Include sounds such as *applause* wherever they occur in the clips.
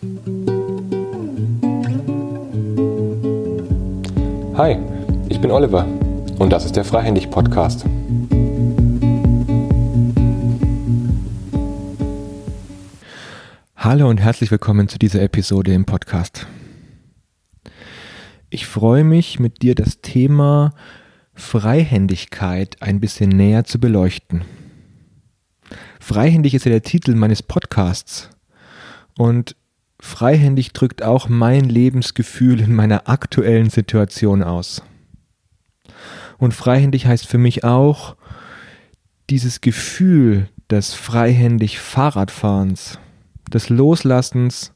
Hi, ich bin Oliver und das ist der Freihändig Podcast. Hallo und herzlich willkommen zu dieser Episode im Podcast. Ich freue mich, mit dir das Thema Freihändigkeit ein bisschen näher zu beleuchten. Freihändig ist ja der Titel meines Podcasts und freihändig drückt auch mein Lebensgefühl in meiner aktuellen Situation aus. Und freihändig heißt für mich auch dieses Gefühl des freihändig Fahrradfahrens, des Loslassens,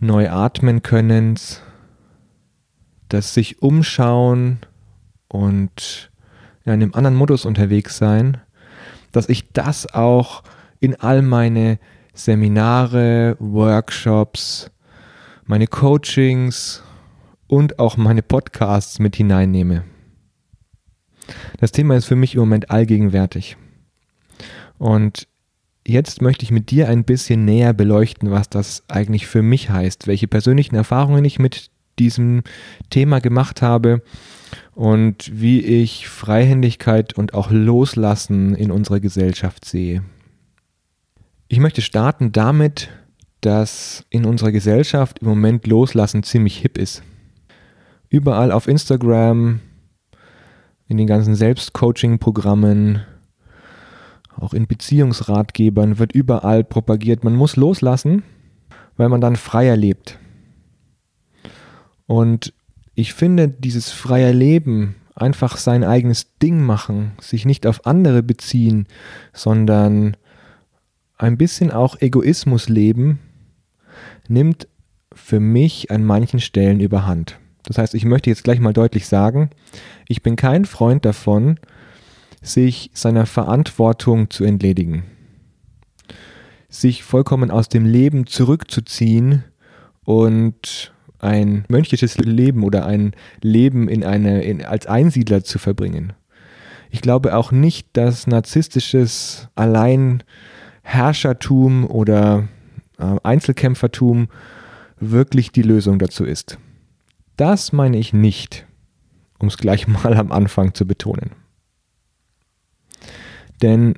neu atmen Könnens, das sich umschauen und in einem anderen Modus unterwegs sein, dass ich das auch in all meine Seminare, Workshops, meine Coachings und auch meine Podcasts mit hineinnehme. Das Thema ist für mich im Moment allgegenwärtig. Und jetzt möchte ich mit dir ein bisschen näher beleuchten, was das eigentlich für mich heißt, welche persönlichen Erfahrungen ich mit diesem Thema gemacht habe und wie ich Freihändigkeit und auch Loslassen in unserer Gesellschaft sehe. Ich möchte starten damit, dass in unserer Gesellschaft im Moment Loslassen ziemlich hip ist. Überall auf Instagram, in den ganzen Selbstcoaching-Programmen, auch in Beziehungsratgebern wird überall propagiert, man muss loslassen, weil man dann freier lebt. Und ich finde, dieses freie Leben, einfach sein eigenes Ding machen, sich nicht auf andere beziehen, sondern ein bisschen auch Egoismus leben, nimmt für mich an manchen Stellen überhand. Das heißt, ich möchte jetzt gleich mal deutlich sagen, ich bin kein Freund davon, sich seiner Verantwortung zu entledigen, sich vollkommen aus dem Leben zurückzuziehen und ein mönchisches Leben oder ein Leben in eine, in, als Einsiedler zu verbringen. Ich glaube auch nicht, dass narzisstisches Alleinherrschertum oder äh, Einzelkämpfertum wirklich die Lösung dazu ist. Das meine ich nicht, um es gleich *laughs* mal am Anfang zu betonen. Denn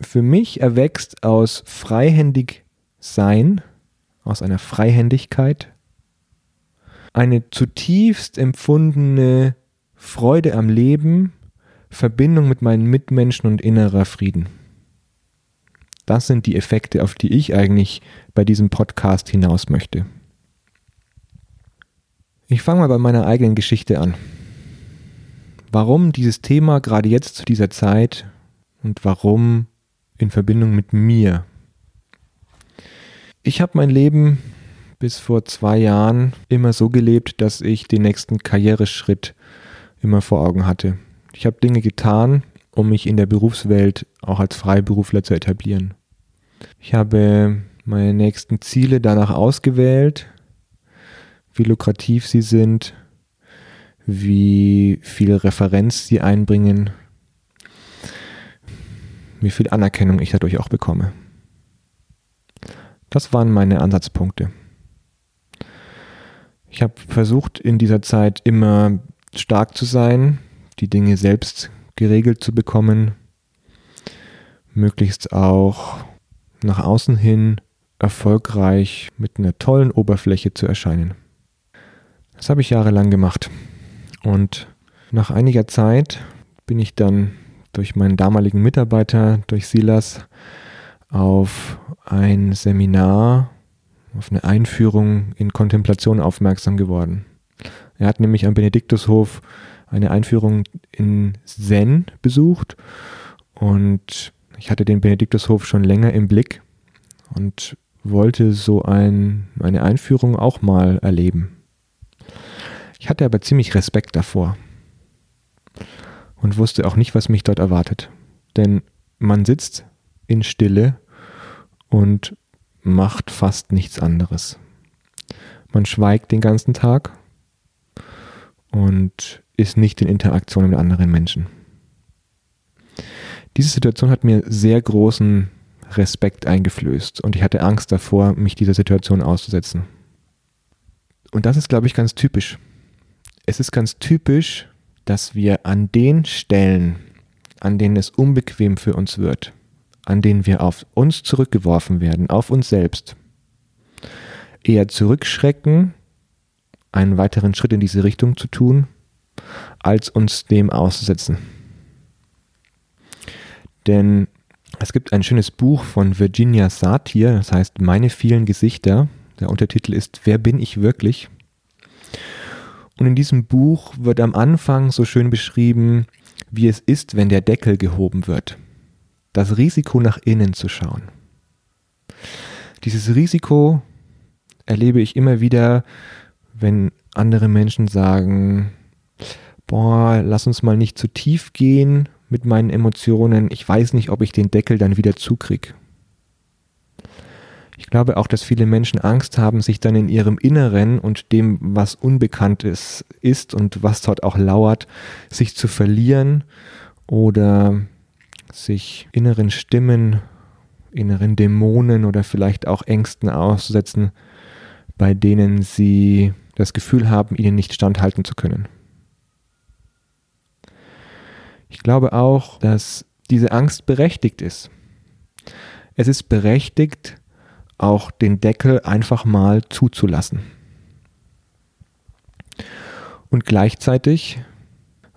für mich erwächst aus freihändig Sein, aus einer Freihändigkeit, eine zutiefst empfundene Freude am Leben, Verbindung mit meinen Mitmenschen und innerer Frieden. Das sind die Effekte, auf die ich eigentlich bei diesem Podcast hinaus möchte. Ich fange mal bei meiner eigenen Geschichte an. Warum dieses Thema gerade jetzt zu dieser Zeit und warum in Verbindung mit mir? Ich habe mein Leben bis vor zwei Jahren immer so gelebt, dass ich den nächsten Karriereschritt immer vor Augen hatte. Ich habe Dinge getan, um mich in der Berufswelt auch als Freiberufler zu etablieren. Ich habe meine nächsten Ziele danach ausgewählt, wie lukrativ sie sind, wie viel Referenz sie einbringen, wie viel Anerkennung ich dadurch auch bekomme. Das waren meine Ansatzpunkte. Ich habe versucht, in dieser Zeit immer stark zu sein, die Dinge selbst geregelt zu bekommen, möglichst auch nach außen hin erfolgreich mit einer tollen Oberfläche zu erscheinen. Das habe ich jahrelang gemacht. Und nach einiger Zeit bin ich dann durch meinen damaligen Mitarbeiter, durch Silas, auf ein Seminar auf eine Einführung in Kontemplation aufmerksam geworden. Er hat nämlich am Benediktushof eine Einführung in Zen besucht und ich hatte den Benediktushof schon länger im Blick und wollte so ein, eine Einführung auch mal erleben. Ich hatte aber ziemlich Respekt davor und wusste auch nicht, was mich dort erwartet. Denn man sitzt in Stille und macht fast nichts anderes. Man schweigt den ganzen Tag und ist nicht in Interaktion mit anderen Menschen. Diese Situation hat mir sehr großen Respekt eingeflößt und ich hatte Angst davor, mich dieser Situation auszusetzen. Und das ist, glaube ich, ganz typisch. Es ist ganz typisch, dass wir an den Stellen, an denen es unbequem für uns wird, an denen wir auf uns zurückgeworfen werden, auf uns selbst, eher zurückschrecken, einen weiteren Schritt in diese Richtung zu tun, als uns dem auszusetzen. Denn es gibt ein schönes Buch von Virginia Satir, das heißt Meine vielen Gesichter. Der Untertitel ist Wer bin ich wirklich? Und in diesem Buch wird am Anfang so schön beschrieben, wie es ist, wenn der Deckel gehoben wird. Das Risiko nach innen zu schauen. Dieses Risiko erlebe ich immer wieder, wenn andere Menschen sagen, boah, lass uns mal nicht zu tief gehen mit meinen Emotionen. Ich weiß nicht, ob ich den Deckel dann wieder zukrieg. Ich glaube auch, dass viele Menschen Angst haben, sich dann in ihrem Inneren und dem, was Unbekanntes ist und was dort auch lauert, sich zu verlieren oder sich inneren Stimmen, inneren Dämonen oder vielleicht auch Ängsten auszusetzen, bei denen sie das Gefühl haben, ihnen nicht standhalten zu können. Ich glaube auch, dass diese Angst berechtigt ist. Es ist berechtigt, auch den Deckel einfach mal zuzulassen. Und gleichzeitig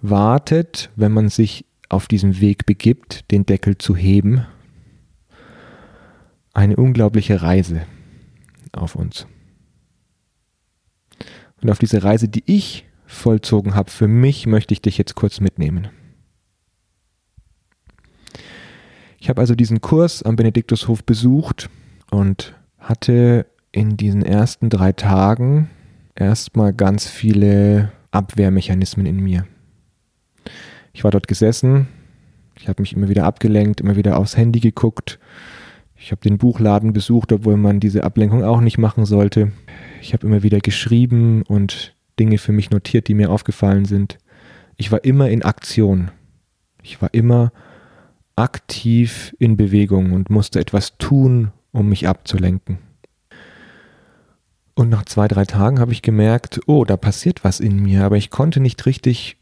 wartet, wenn man sich auf diesem Weg begibt, den Deckel zu heben, eine unglaubliche Reise auf uns. Und auf diese Reise, die ich vollzogen habe, für mich möchte ich dich jetzt kurz mitnehmen. Ich habe also diesen Kurs am Benediktushof besucht und hatte in diesen ersten drei Tagen erstmal ganz viele Abwehrmechanismen in mir. Ich war dort gesessen, ich habe mich immer wieder abgelenkt, immer wieder aufs Handy geguckt. Ich habe den Buchladen besucht, obwohl man diese Ablenkung auch nicht machen sollte. Ich habe immer wieder geschrieben und Dinge für mich notiert, die mir aufgefallen sind. Ich war immer in Aktion. Ich war immer aktiv in Bewegung und musste etwas tun, um mich abzulenken. Und nach zwei, drei Tagen habe ich gemerkt, oh, da passiert was in mir, aber ich konnte nicht richtig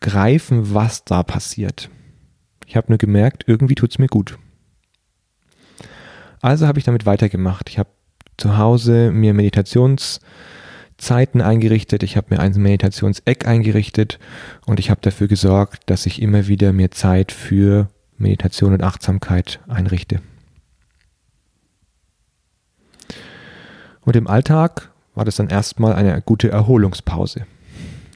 greifen, was da passiert. Ich habe nur gemerkt, irgendwie tut es mir gut. Also habe ich damit weitergemacht. Ich habe zu Hause mir Meditationszeiten eingerichtet, ich habe mir ein Meditationseck eingerichtet und ich habe dafür gesorgt, dass ich immer wieder mir Zeit für Meditation und Achtsamkeit einrichte. Und im Alltag war das dann erstmal eine gute Erholungspause,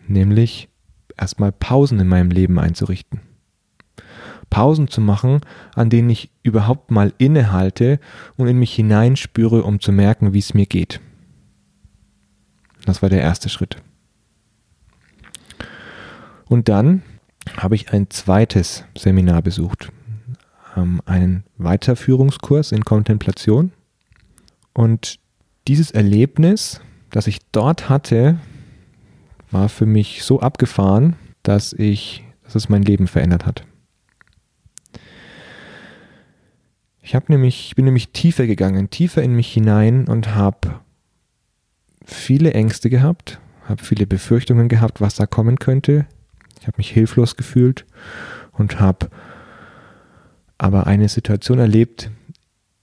nämlich erstmal Pausen in meinem Leben einzurichten. Pausen zu machen, an denen ich überhaupt mal innehalte und in mich hineinspüre, um zu merken, wie es mir geht. Das war der erste Schritt. Und dann habe ich ein zweites Seminar besucht, ähm, einen Weiterführungskurs in Kontemplation. Und dieses Erlebnis, das ich dort hatte, war für mich so abgefahren, dass ich, dass es mein Leben verändert hat. Ich nämlich, ich bin nämlich tiefer gegangen, tiefer in mich hinein und habe viele Ängste gehabt, habe viele Befürchtungen gehabt, was da kommen könnte. Ich habe mich hilflos gefühlt und habe aber eine Situation erlebt,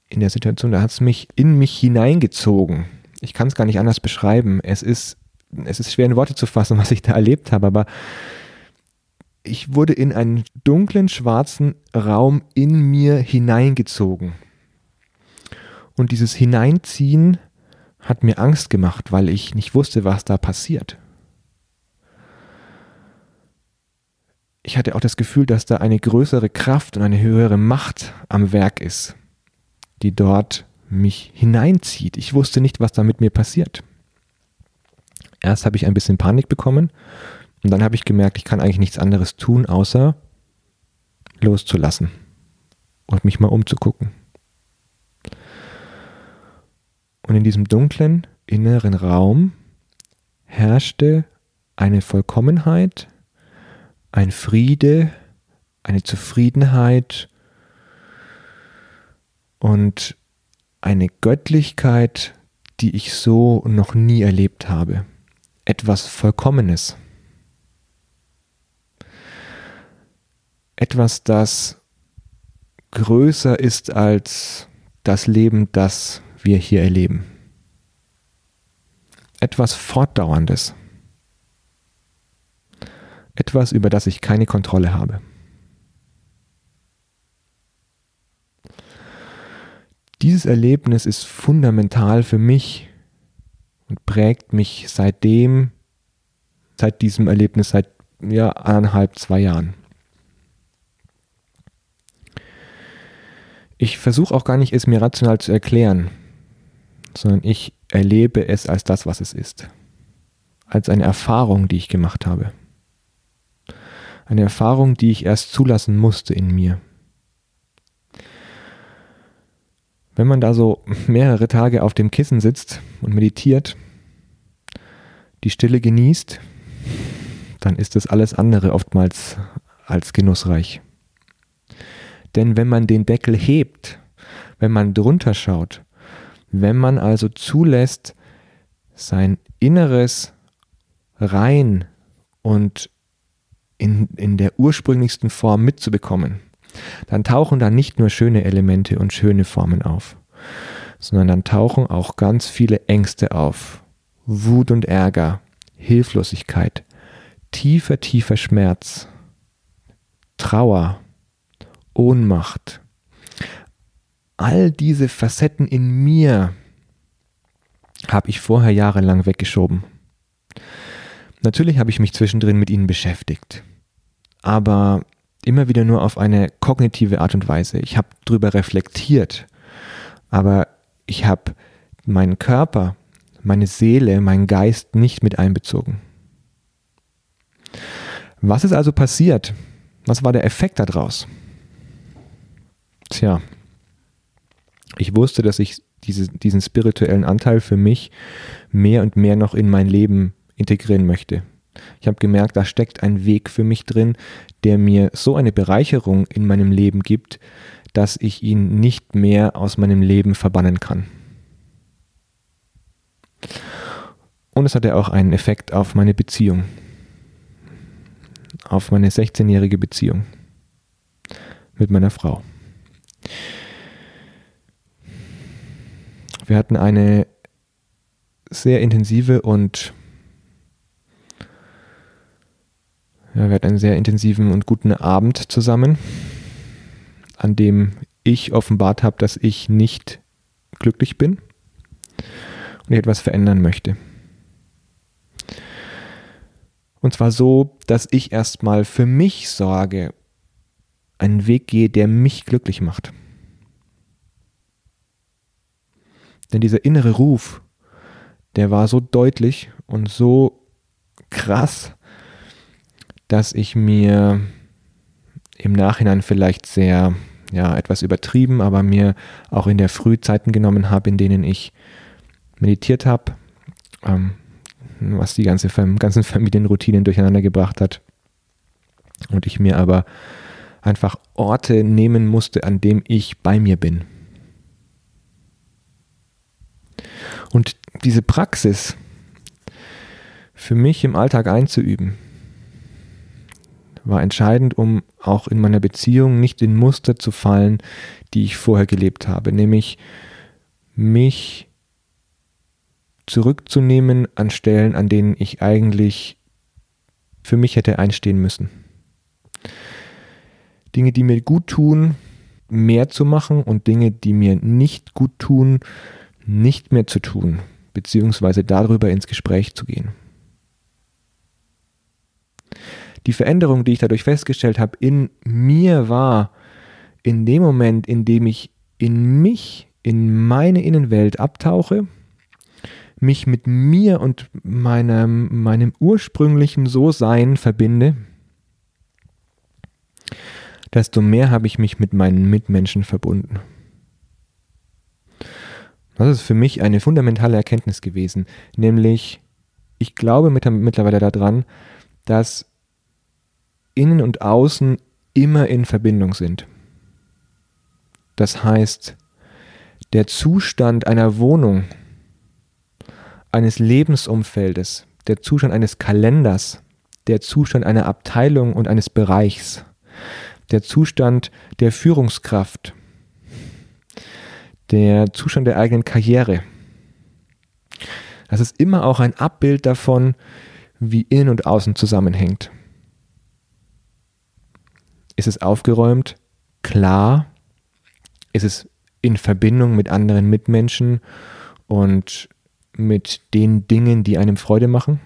in der Situation, da hat es mich in mich hineingezogen. Ich kann es gar nicht anders beschreiben. Es ist, es ist schwer in Worte zu fassen, *laughs* was ich da erlebt habe, aber ich wurde in einen dunklen, schwarzen Raum in mir hineingezogen. Und dieses Hineinziehen hat mir Angst gemacht, weil ich nicht wusste, was da passiert. Ich hatte auch das Gefühl, dass da eine größere Kraft und eine höhere Macht am Werk ist, die dort mich hineinzieht. Ich wusste nicht, was da mit mir passiert. Erst habe ich ein bisschen Panik bekommen und dann habe ich gemerkt, ich kann eigentlich nichts anderes tun, außer loszulassen und mich mal umzugucken. Und in diesem dunklen inneren Raum herrschte eine Vollkommenheit, ein Friede, eine Zufriedenheit und eine Göttlichkeit, die ich so noch nie erlebt habe. Etwas Vollkommenes. Etwas, das größer ist als das Leben, das wir hier erleben. Etwas Fortdauerndes. Etwas, über das ich keine Kontrolle habe. Dieses Erlebnis ist fundamental für mich und prägt mich seitdem, seit diesem Erlebnis, seit ja, eineinhalb, zwei Jahren. Ich versuche auch gar nicht, es mir rational zu erklären, sondern ich erlebe es als das, was es ist. Als eine Erfahrung, die ich gemacht habe. Eine Erfahrung, die ich erst zulassen musste in mir. Wenn man da so mehrere Tage auf dem Kissen sitzt und meditiert, die Stille genießt, dann ist das alles andere oftmals als genussreich. Denn wenn man den Deckel hebt, wenn man drunter schaut, wenn man also zulässt, sein Inneres rein und in, in der ursprünglichsten Form mitzubekommen, dann tauchen da nicht nur schöne Elemente und schöne Formen auf, sondern dann tauchen auch ganz viele Ängste auf. Wut und Ärger, Hilflosigkeit, tiefer, tiefer Schmerz, Trauer, Ohnmacht. All diese Facetten in mir habe ich vorher jahrelang weggeschoben. Natürlich habe ich mich zwischendrin mit ihnen beschäftigt, aber immer wieder nur auf eine kognitive Art und Weise. Ich habe darüber reflektiert, aber ich habe meinen Körper, meine Seele, meinen Geist nicht mit einbezogen. Was ist also passiert? Was war der Effekt daraus? Tja, ich wusste, dass ich diese, diesen spirituellen Anteil für mich mehr und mehr noch in mein Leben integrieren möchte. Ich habe gemerkt, da steckt ein Weg für mich drin, der mir so eine Bereicherung in meinem Leben gibt, dass ich ihn nicht mehr aus meinem Leben verbannen kann. Und es hatte auch einen Effekt auf meine Beziehung, auf meine 16-jährige Beziehung mit meiner Frau. Wir hatten eine sehr intensive und ja, wir hatten einen sehr intensiven und guten Abend zusammen, an dem ich offenbart habe, dass ich nicht glücklich bin und ich etwas verändern möchte. Und zwar so, dass ich erstmal für mich sorge, einen Weg gehe, der mich glücklich macht. Denn dieser innere Ruf, der war so deutlich und so krass, dass ich mir im Nachhinein vielleicht sehr, ja, etwas übertrieben, aber mir auch in der Frühzeiten genommen habe, in denen ich meditiert habe, ähm, was die ganze, ganzen *laughs* Familienroutinen durcheinander gebracht hat. Und ich mir aber einfach Orte nehmen musste, an dem ich bei mir bin. Und diese Praxis für mich im Alltag einzuüben, war entscheidend, um auch in meiner Beziehung nicht in Muster zu fallen, die ich vorher gelebt habe, nämlich mich zurückzunehmen an Stellen, an denen ich eigentlich für mich hätte einstehen müssen. Dinge, die mir gut tun, mehr zu machen und Dinge, die mir nicht gut tun, nicht mehr zu tun, beziehungsweise darüber ins Gespräch zu gehen. Die Veränderung, die ich dadurch festgestellt habe, in mir war, in dem Moment, in dem ich in mich, in meine Innenwelt abtauche, mich mit mir und meinem, meinem ursprünglichen So-Sein verbinde, desto mehr habe ich mich mit meinen Mitmenschen verbunden. Das ist für mich eine fundamentale Erkenntnis gewesen, nämlich ich glaube mittlerweile daran, dass Innen und Außen immer in Verbindung sind. Das heißt, der Zustand einer Wohnung, eines Lebensumfeldes, der Zustand eines Kalenders, der Zustand einer Abteilung und eines Bereichs, der Zustand der Führungskraft, der Zustand der eigenen Karriere. Das ist immer auch ein Abbild davon, wie innen und außen zusammenhängt. Ist es aufgeräumt? Klar. Ist es in Verbindung mit anderen Mitmenschen und mit den Dingen, die einem Freude machen?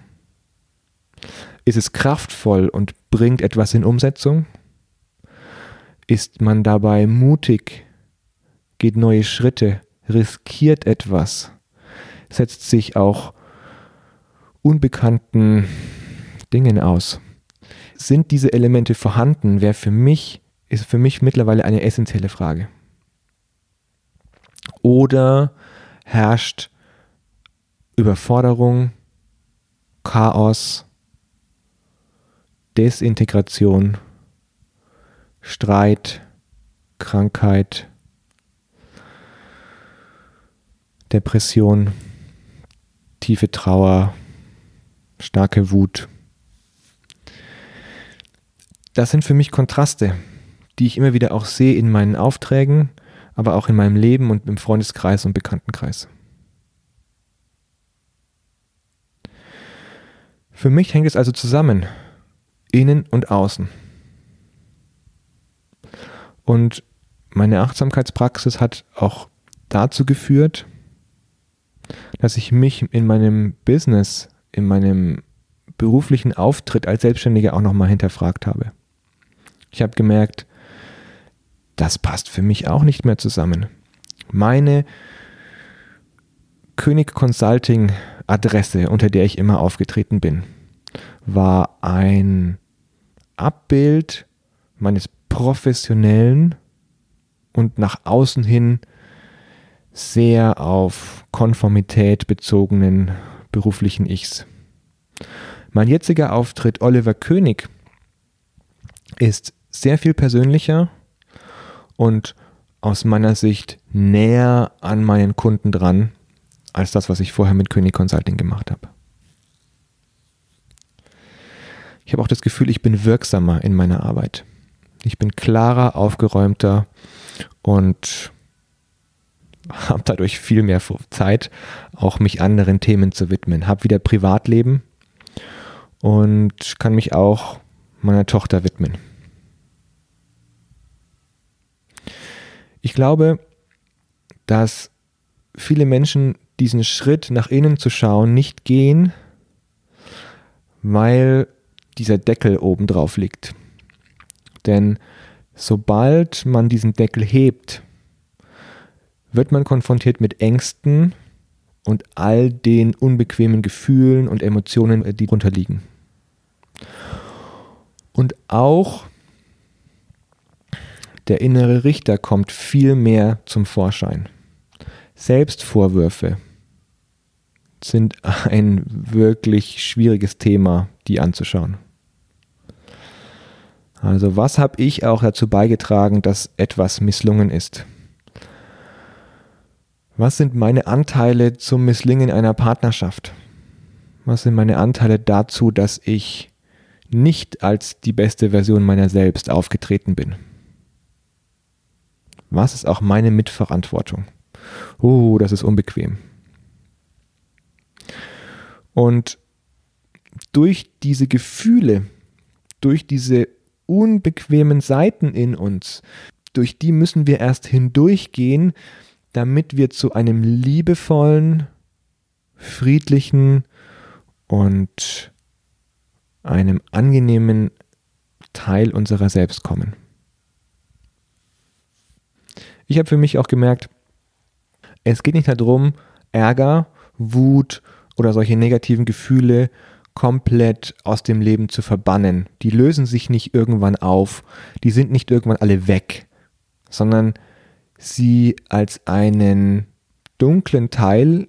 Ist es kraftvoll und bringt etwas in Umsetzung? Ist man dabei mutig, geht neue Schritte, riskiert etwas, setzt sich auch unbekannten Dingen aus? Sind diese Elemente vorhanden? Wäre für mich, ist für mich mittlerweile eine essentielle Frage. Oder herrscht Überforderung, Chaos, Desintegration, Streit, Krankheit, Depression, tiefe Trauer, starke Wut. Das sind für mich Kontraste, die ich immer wieder auch sehe in meinen Aufträgen, aber auch in meinem Leben und im Freundeskreis und Bekanntenkreis. Für mich hängt es also zusammen, innen und außen. Und meine Achtsamkeitspraxis hat auch dazu geführt, dass ich mich in meinem Business, in meinem beruflichen Auftritt als Selbstständiger auch nochmal hinterfragt habe. Ich habe gemerkt, das passt für mich auch nicht mehr zusammen. Meine König Consulting Adresse, unter der ich immer aufgetreten bin, war ein Abbild meines professionellen und nach außen hin sehr auf Konformität bezogenen beruflichen Ichs. Mein jetziger Auftritt Oliver König ist sehr viel persönlicher und aus meiner Sicht näher an meinen Kunden dran als das, was ich vorher mit König Consulting gemacht habe. Ich habe auch das Gefühl, ich bin wirksamer in meiner Arbeit. Ich bin klarer, aufgeräumter und habe dadurch viel mehr Zeit, auch mich anderen Themen zu widmen. Habe wieder Privatleben und kann mich auch meiner Tochter widmen. Ich glaube, dass viele Menschen diesen Schritt nach innen zu schauen nicht gehen, weil dieser Deckel oben drauf liegt. Denn sobald man diesen Deckel hebt, wird man konfrontiert mit Ängsten und all den unbequemen Gefühlen und Emotionen, die drunter liegen. Und auch der innere Richter kommt viel mehr zum Vorschein. Selbstvorwürfe sind ein wirklich schwieriges Thema, die anzuschauen. Also was habe ich auch dazu beigetragen, dass etwas misslungen ist? Was sind meine Anteile zum Misslingen einer Partnerschaft? Was sind meine Anteile dazu, dass ich nicht als die beste Version meiner selbst aufgetreten bin? Was ist auch meine Mitverantwortung? Oh, das ist unbequem. Und durch diese Gefühle, durch diese unbequemen Seiten in uns, durch die müssen wir erst hindurchgehen, damit wir zu einem liebevollen, friedlichen und einem angenehmen Teil unserer selbst kommen. Ich habe für mich auch gemerkt, es geht nicht darum, Ärger, Wut oder solche negativen Gefühle komplett aus dem Leben zu verbannen. Die lösen sich nicht irgendwann auf, die sind nicht irgendwann alle weg, sondern sie als einen dunklen Teil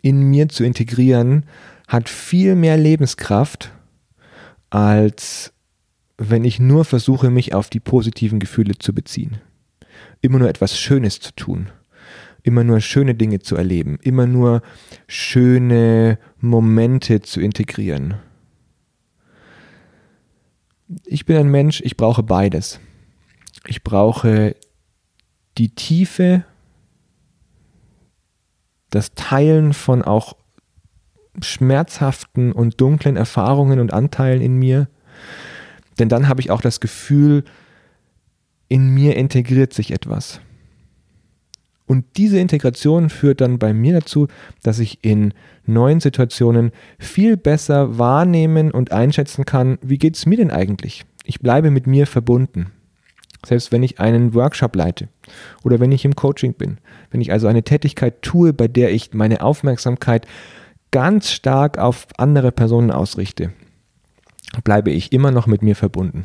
in mir zu integrieren, hat viel mehr Lebenskraft, als wenn ich nur versuche, mich auf die positiven Gefühle zu beziehen. Immer nur etwas Schönes zu tun immer nur schöne Dinge zu erleben, immer nur schöne Momente zu integrieren. Ich bin ein Mensch, ich brauche beides. Ich brauche die Tiefe, das Teilen von auch schmerzhaften und dunklen Erfahrungen und Anteilen in mir. Denn dann habe ich auch das Gefühl, in mir integriert sich etwas. Und diese Integration führt dann bei mir dazu, dass ich in neuen Situationen viel besser wahrnehmen und einschätzen kann, wie geht es mir denn eigentlich? Ich bleibe mit mir verbunden. Selbst wenn ich einen Workshop leite oder wenn ich im Coaching bin, wenn ich also eine Tätigkeit tue, bei der ich meine Aufmerksamkeit ganz stark auf andere Personen ausrichte, bleibe ich immer noch mit mir verbunden.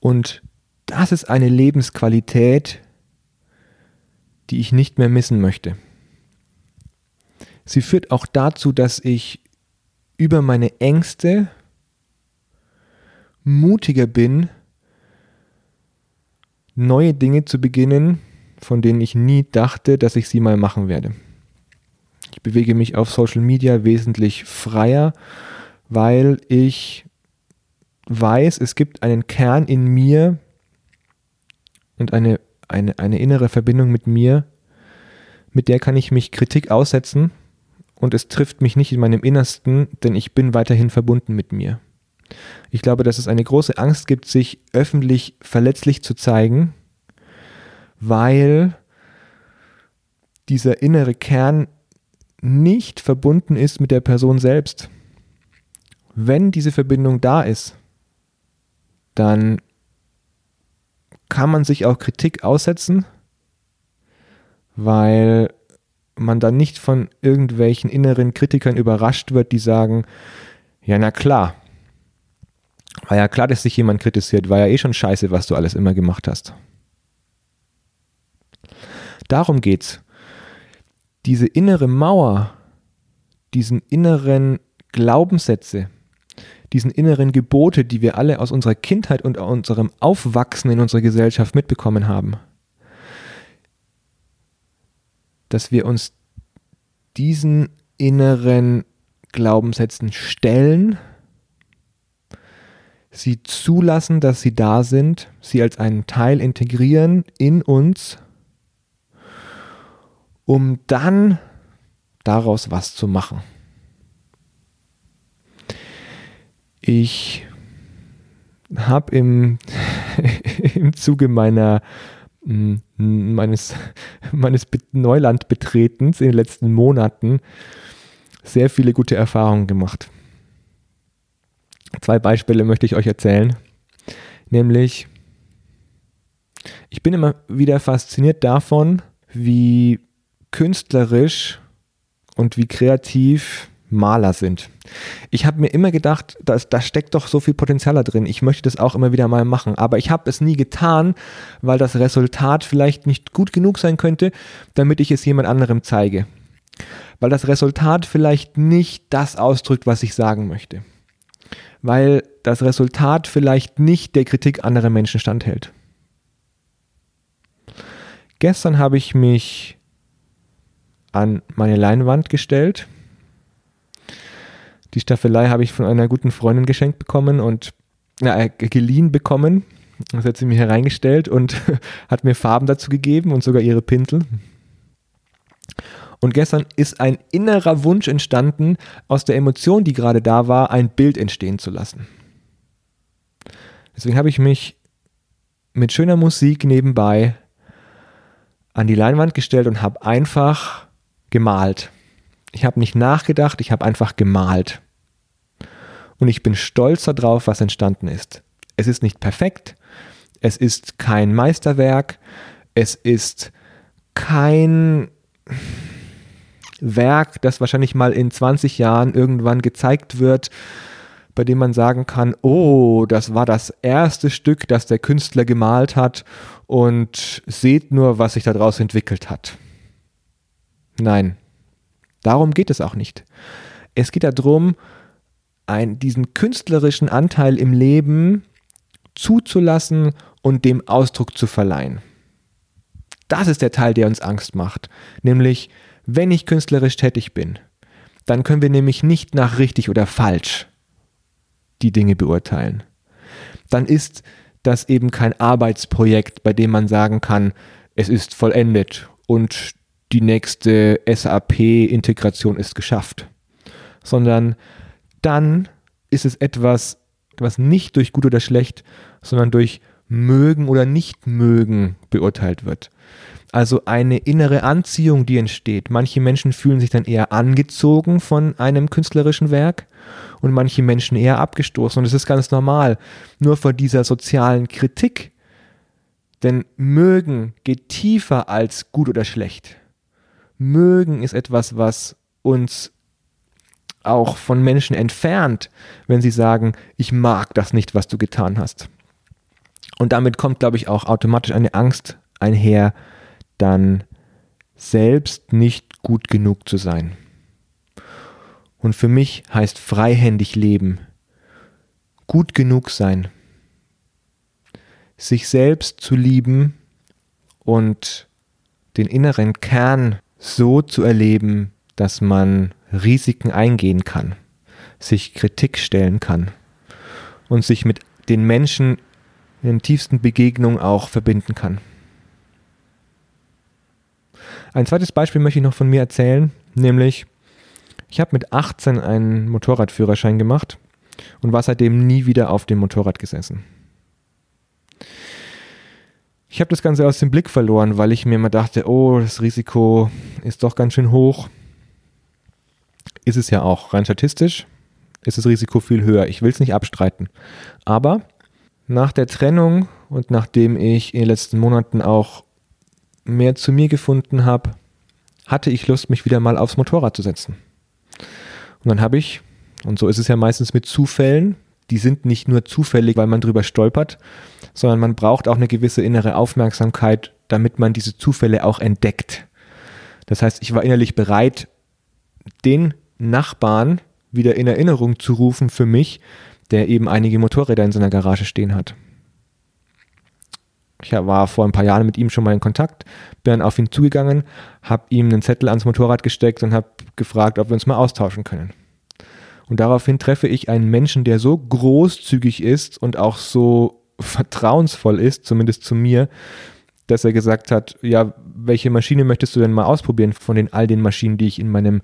Und das ist eine Lebensqualität, die ich nicht mehr missen möchte. Sie führt auch dazu, dass ich über meine Ängste mutiger bin, neue Dinge zu beginnen, von denen ich nie dachte, dass ich sie mal machen werde. Ich bewege mich auf Social Media wesentlich freier, weil ich weiß, es gibt einen Kern in mir und eine, eine, eine innere Verbindung mit mir, mit der kann ich mich Kritik aussetzen und es trifft mich nicht in meinem Innersten, denn ich bin weiterhin verbunden mit mir. Ich glaube, dass es eine große Angst gibt, sich öffentlich verletzlich zu zeigen, weil dieser innere Kern nicht verbunden ist mit der Person selbst. Wenn diese Verbindung da ist, dann kann man sich auch Kritik aussetzen, weil man dann nicht von irgendwelchen inneren Kritikern überrascht wird, die sagen, ja, na klar, war ja klar, dass sich jemand kritisiert, war ja eh schon scheiße, was du alles immer gemacht hast. Darum geht's. Diese innere Mauer, diesen inneren Glaubenssätze, diesen inneren Gebote, die wir alle aus unserer Kindheit und unserem Aufwachsen in unserer Gesellschaft mitbekommen haben, dass wir uns diesen inneren Glaubenssätzen stellen, sie zulassen, dass sie da sind, sie als einen Teil integrieren in uns, um dann daraus was zu machen. Ich habe im, *laughs* im Zuge meiner meines, meines Neulandbetretens in den letzten Monaten sehr viele gute Erfahrungen gemacht. Zwei Beispiele möchte ich euch erzählen. Nämlich, ich bin immer wieder fasziniert davon, wie künstlerisch und wie kreativ Maler sind. Ich habe mir immer gedacht, da, da steckt doch so viel Potenzial da drin. Ich möchte das auch immer wieder mal machen. Aber ich habe es nie getan, weil das Resultat vielleicht nicht gut genug sein könnte, damit ich es jemand anderem zeige. Weil das Resultat vielleicht nicht das ausdrückt, was ich sagen möchte. Weil das Resultat vielleicht nicht der Kritik anderer Menschen standhält. Gestern habe ich mich an meine Leinwand gestellt die Staffelei habe ich von einer guten Freundin geschenkt bekommen und äh, geliehen bekommen. Das hat sie mir hereingestellt und *laughs* hat mir Farben dazu gegeben und sogar ihre Pinsel. Und gestern ist ein innerer Wunsch entstanden, aus der Emotion, die gerade da war, ein Bild entstehen zu lassen. Deswegen habe ich mich mit schöner Musik nebenbei an die Leinwand gestellt und habe einfach gemalt. Ich habe nicht nachgedacht, ich habe einfach gemalt. Und ich bin stolz darauf, was entstanden ist. Es ist nicht perfekt, es ist kein Meisterwerk, es ist kein Werk, das wahrscheinlich mal in 20 Jahren irgendwann gezeigt wird, bei dem man sagen kann, oh, das war das erste Stück, das der Künstler gemalt hat und seht nur, was sich daraus entwickelt hat. Nein, Darum geht es auch nicht. Es geht darum, ein, diesen künstlerischen Anteil im Leben zuzulassen und dem Ausdruck zu verleihen. das ist der Teil, der uns Angst macht. Nämlich, wenn ich künstlerisch tätig bin, dann können wir nämlich nicht nach richtig oder falsch die Dinge beurteilen. Dann ist das eben kein Arbeitsprojekt, bei dem man sagen kann, es ist vollendet und die nächste SAP-Integration ist geschafft, sondern dann ist es etwas, was nicht durch gut oder schlecht, sondern durch mögen oder nicht mögen beurteilt wird. Also eine innere Anziehung, die entsteht. Manche Menschen fühlen sich dann eher angezogen von einem künstlerischen Werk und manche Menschen eher abgestoßen. Und das ist ganz normal. Nur vor dieser sozialen Kritik. Denn mögen geht tiefer als gut oder schlecht. Mögen ist etwas, was uns auch von Menschen entfernt, wenn sie sagen, ich mag das nicht, was du getan hast. Und damit kommt, glaube ich, auch automatisch eine Angst einher, dann selbst nicht gut genug zu sein. Und für mich heißt freihändig leben, gut genug sein, sich selbst zu lieben und den inneren Kern so zu erleben, dass man Risiken eingehen kann, sich Kritik stellen kann und sich mit den Menschen in den tiefsten Begegnungen auch verbinden kann. Ein zweites Beispiel möchte ich noch von mir erzählen, nämlich ich habe mit 18 einen Motorradführerschein gemacht und war seitdem nie wieder auf dem Motorrad gesessen. Ich habe das Ganze aus dem Blick verloren, weil ich mir immer dachte, oh, das Risiko ist doch ganz schön hoch. Ist es ja auch. Rein statistisch ist das Risiko viel höher. Ich will es nicht abstreiten. Aber nach der Trennung und nachdem ich in den letzten Monaten auch mehr zu mir gefunden habe, hatte ich Lust, mich wieder mal aufs Motorrad zu setzen. Und dann habe ich, und so ist es ja meistens mit Zufällen, die sind nicht nur zufällig, weil man drüber stolpert, sondern man braucht auch eine gewisse innere Aufmerksamkeit, damit man diese Zufälle auch entdeckt. Das heißt, ich war innerlich bereit, den Nachbarn wieder in Erinnerung zu rufen für mich, der eben einige Motorräder in seiner Garage stehen hat. Ich war vor ein paar Jahren mit ihm schon mal in Kontakt, bin auf ihn zugegangen, habe ihm einen Zettel ans Motorrad gesteckt und habe gefragt, ob wir uns mal austauschen können. Und daraufhin treffe ich einen Menschen, der so großzügig ist und auch so vertrauensvoll ist, zumindest zu mir, dass er gesagt hat, ja, welche Maschine möchtest du denn mal ausprobieren von den all den Maschinen, die ich in meinem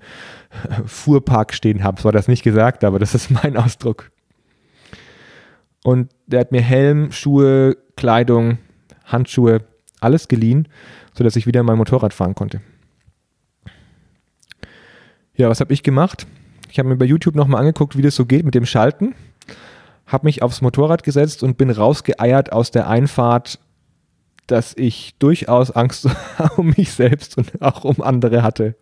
Fuhrpark stehen habe? So hat das nicht gesagt, aber das ist mein Ausdruck. Und der hat mir Helm, Schuhe, Kleidung, Handschuhe, alles geliehen, sodass ich wieder mein Motorrad fahren konnte. Ja, was habe ich gemacht? Ich habe mir bei YouTube nochmal angeguckt, wie das so geht mit dem Schalten, habe mich aufs Motorrad gesetzt und bin rausgeeiert aus der Einfahrt, dass ich durchaus Angst *laughs* um mich selbst und auch um andere hatte.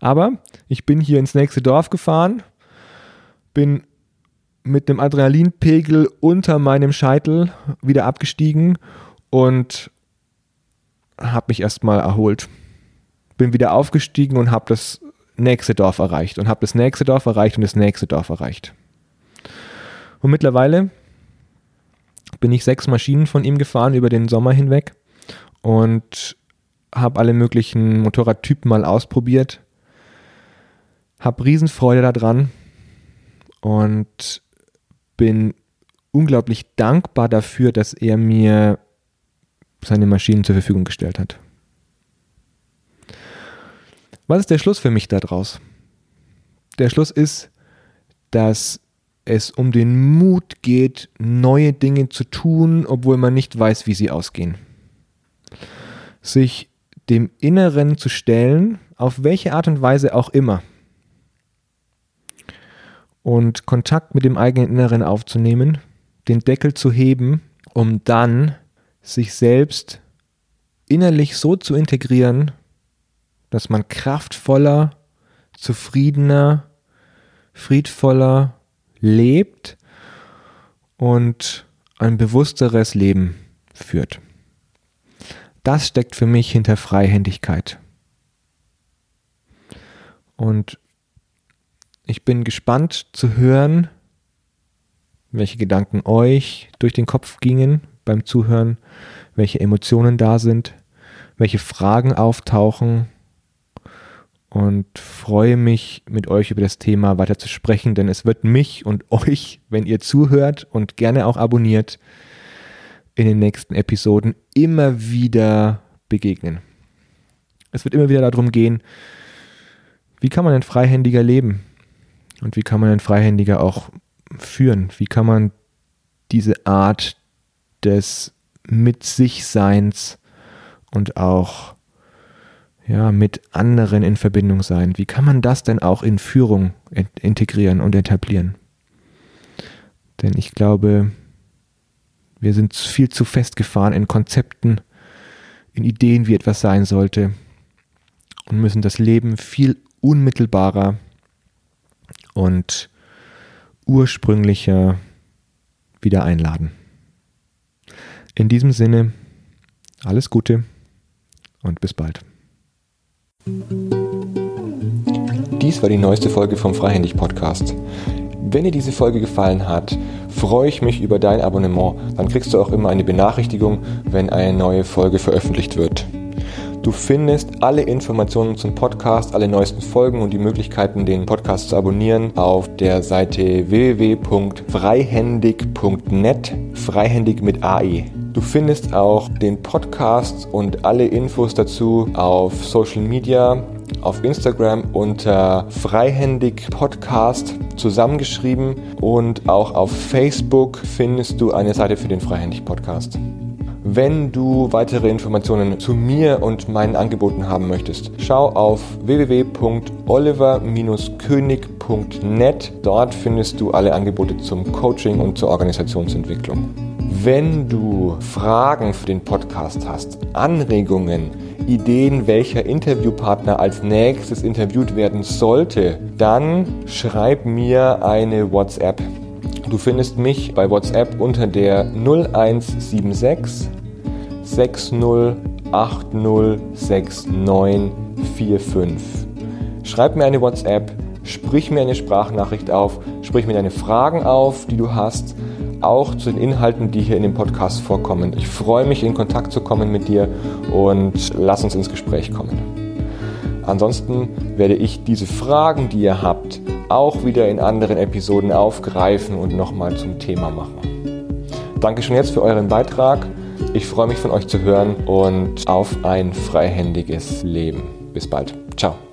Aber ich bin hier ins nächste Dorf gefahren, bin mit dem Adrenalinpegel unter meinem Scheitel wieder abgestiegen und habe mich erstmal erholt. Bin wieder aufgestiegen und habe das nächste Dorf erreicht und habe das nächste Dorf erreicht und das nächste Dorf erreicht. Und mittlerweile bin ich sechs Maschinen von ihm gefahren über den Sommer hinweg und habe alle möglichen Motorradtypen mal ausprobiert. Habe Riesenfreude daran und bin unglaublich dankbar dafür, dass er mir seine Maschinen zur Verfügung gestellt hat. Was ist der Schluss für mich daraus? Der Schluss ist, dass es um den Mut geht, neue Dinge zu tun, obwohl man nicht weiß, wie sie ausgehen. Sich dem Inneren zu stellen, auf welche Art und Weise auch immer. Und Kontakt mit dem eigenen Inneren aufzunehmen, den Deckel zu heben, um dann sich selbst innerlich so zu integrieren, dass man kraftvoller, zufriedener, friedvoller lebt und ein bewussteres Leben führt. Das steckt für mich hinter Freihändigkeit. Und ich bin gespannt zu hören, welche Gedanken euch durch den Kopf gingen beim Zuhören, welche Emotionen da sind, welche Fragen auftauchen und freue mich, mit euch über das Thema weiter zu sprechen, denn es wird mich und *laughs* euch, wenn ihr zuhört und gerne auch abonniert, in den nächsten Episoden immer wieder begegnen. Es wird immer wieder darum gehen, wie kann man ein Freihändiger leben und wie kann man ein Freihändiger auch führen? Wie kann man diese Art des Mit sich Seins und auch ja, mit anderen in Verbindung sein. Wie kann man das denn auch in Führung integrieren und etablieren? Denn ich glaube, wir sind viel zu festgefahren in Konzepten, in Ideen, wie etwas sein sollte und müssen das Leben viel unmittelbarer und ursprünglicher wieder einladen. In diesem Sinne, alles Gute und bis bald. Dies war die neueste Folge vom Freihändig Podcast. Wenn dir diese Folge gefallen hat, freue ich mich über dein Abonnement. Dann kriegst du auch immer eine Benachrichtigung, wenn eine neue Folge veröffentlicht wird. Du findest alle Informationen zum Podcast, alle neuesten Folgen und die Möglichkeiten, den Podcast zu abonnieren auf der Seite www.freihändig.net, freihändig mit AE. Du findest auch den Podcast und alle Infos dazu auf Social Media, auf Instagram unter Freihändig Podcast zusammengeschrieben und auch auf Facebook findest du eine Seite für den Freihändig Podcast. Wenn du weitere Informationen zu mir und meinen Angeboten haben möchtest, schau auf www.oliver-könig.net. Dort findest du alle Angebote zum Coaching und zur Organisationsentwicklung. Wenn du Fragen für den Podcast hast, Anregungen, Ideen, welcher Interviewpartner als nächstes interviewt werden sollte, dann schreib mir eine WhatsApp. Du findest mich bei WhatsApp unter der 0176 60806945. Schreib mir eine WhatsApp, sprich mir eine Sprachnachricht auf, sprich mir deine Fragen auf, die du hast auch zu den Inhalten, die hier in dem Podcast vorkommen. Ich freue mich, in Kontakt zu kommen mit dir und lass uns ins Gespräch kommen. Ansonsten werde ich diese Fragen, die ihr habt, auch wieder in anderen Episoden aufgreifen und nochmal zum Thema machen. Danke schon jetzt für euren Beitrag. Ich freue mich von euch zu hören und auf ein freihändiges Leben. Bis bald. Ciao.